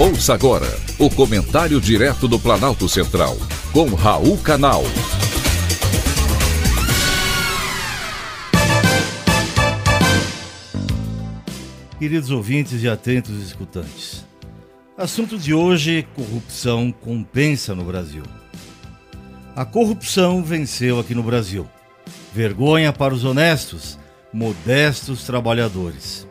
Ouça agora o comentário direto do Planalto Central, com Raul Canal. Queridos ouvintes e atentos escutantes, assunto de hoje: corrupção compensa no Brasil. A corrupção venceu aqui no Brasil. Vergonha para os honestos, modestos trabalhadores.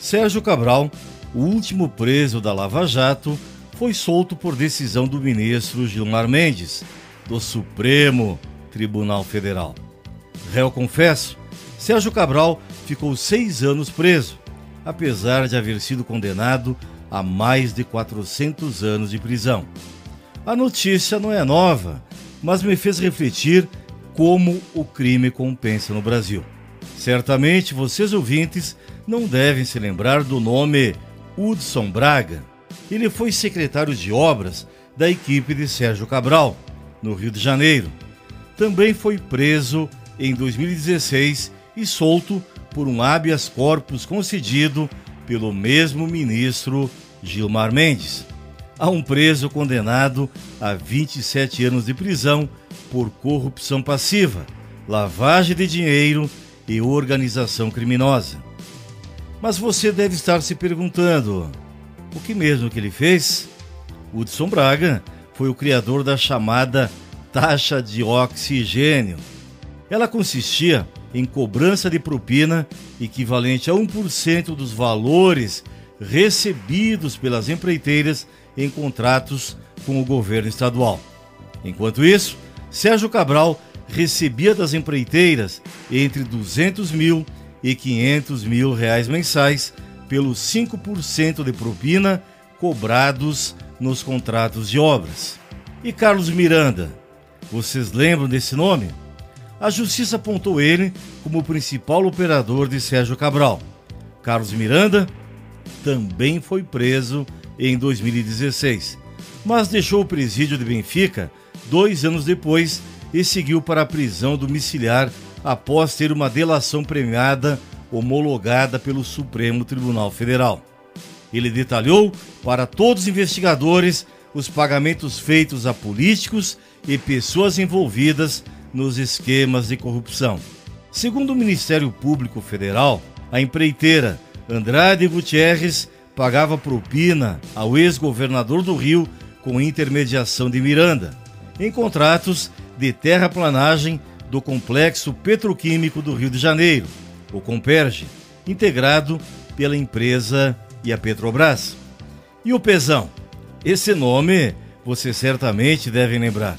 Sérgio Cabral o último preso da Lava Jato foi solto por decisão do ministro Gilmar Mendes, do Supremo Tribunal Federal. Réu confesso, Sérgio Cabral ficou seis anos preso, apesar de haver sido condenado a mais de 400 anos de prisão. A notícia não é nova, mas me fez refletir como o crime compensa no Brasil. Certamente vocês ouvintes não devem se lembrar do nome Hudson Braga. Ele foi secretário de obras da equipe de Sérgio Cabral, no Rio de Janeiro. Também foi preso em 2016 e solto por um habeas corpus concedido pelo mesmo ministro Gilmar Mendes. Há um preso condenado a 27 anos de prisão por corrupção passiva, lavagem de dinheiro e organização criminosa. Mas você deve estar se perguntando: o que mesmo que ele fez? Hudson Braga foi o criador da chamada taxa de oxigênio. Ela consistia em cobrança de propina equivalente a 1% dos valores recebidos pelas empreiteiras em contratos com o governo estadual. Enquanto isso, Sérgio Cabral recebia das empreiteiras entre 200 mil e 500 mil reais mensais pelos 5% de propina cobrados nos contratos de obras. E Carlos Miranda, vocês lembram desse nome? A justiça apontou ele como o principal operador de Sérgio Cabral. Carlos Miranda também foi preso em 2016, mas deixou o presídio de Benfica dois anos depois e seguiu para a prisão domiciliar após ter uma delação premiada homologada pelo Supremo Tribunal Federal. Ele detalhou para todos os investigadores os pagamentos feitos a políticos e pessoas envolvidas nos esquemas de corrupção. Segundo o Ministério Público Federal, a empreiteira Andrade Gutierrez pagava propina ao ex-governador do Rio com intermediação de Miranda, em contratos de terraplanagem do Complexo Petroquímico do Rio de Janeiro, o Comperge, integrado pela empresa e a Petrobras. E o Pezão? Esse nome você certamente deve lembrar.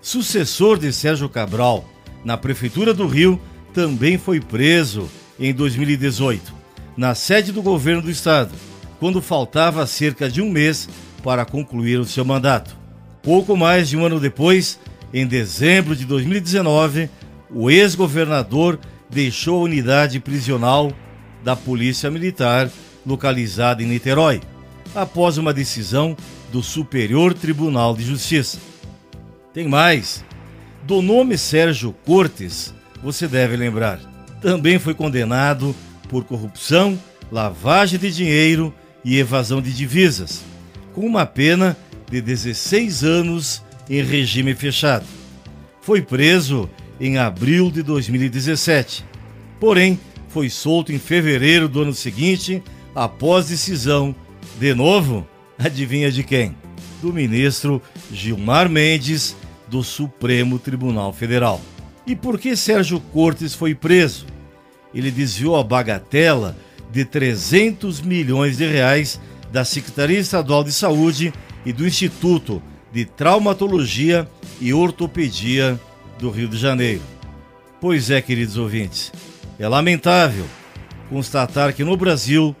Sucessor de Sérgio Cabral na Prefeitura do Rio, também foi preso em 2018, na sede do governo do estado, quando faltava cerca de um mês para concluir o seu mandato. Pouco mais de um ano depois, em dezembro de 2019, o ex-governador deixou a unidade prisional da Polícia Militar localizada em Niterói, após uma decisão do Superior Tribunal de Justiça. Tem mais. Do nome Sérgio Cortes, você deve lembrar. Também foi condenado por corrupção, lavagem de dinheiro e evasão de divisas, com uma pena de 16 anos em regime fechado. Foi preso em abril de 2017, porém foi solto em fevereiro do ano seguinte após decisão, de novo, adivinha de quem? Do ministro Gilmar Mendes, do Supremo Tribunal Federal. E por que Sérgio Cortes foi preso? Ele desviou a bagatela de 300 milhões de reais da Secretaria Estadual de Saúde e do Instituto de Traumatologia e Ortopedia do Rio de Janeiro. Pois é, queridos ouvintes, é lamentável constatar que no Brasil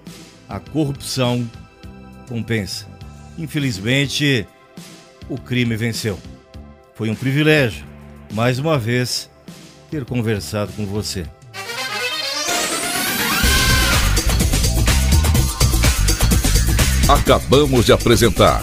a corrupção compensa. Infelizmente, o crime venceu. Foi um privilégio, mais uma vez, ter conversado com você. Acabamos de apresentar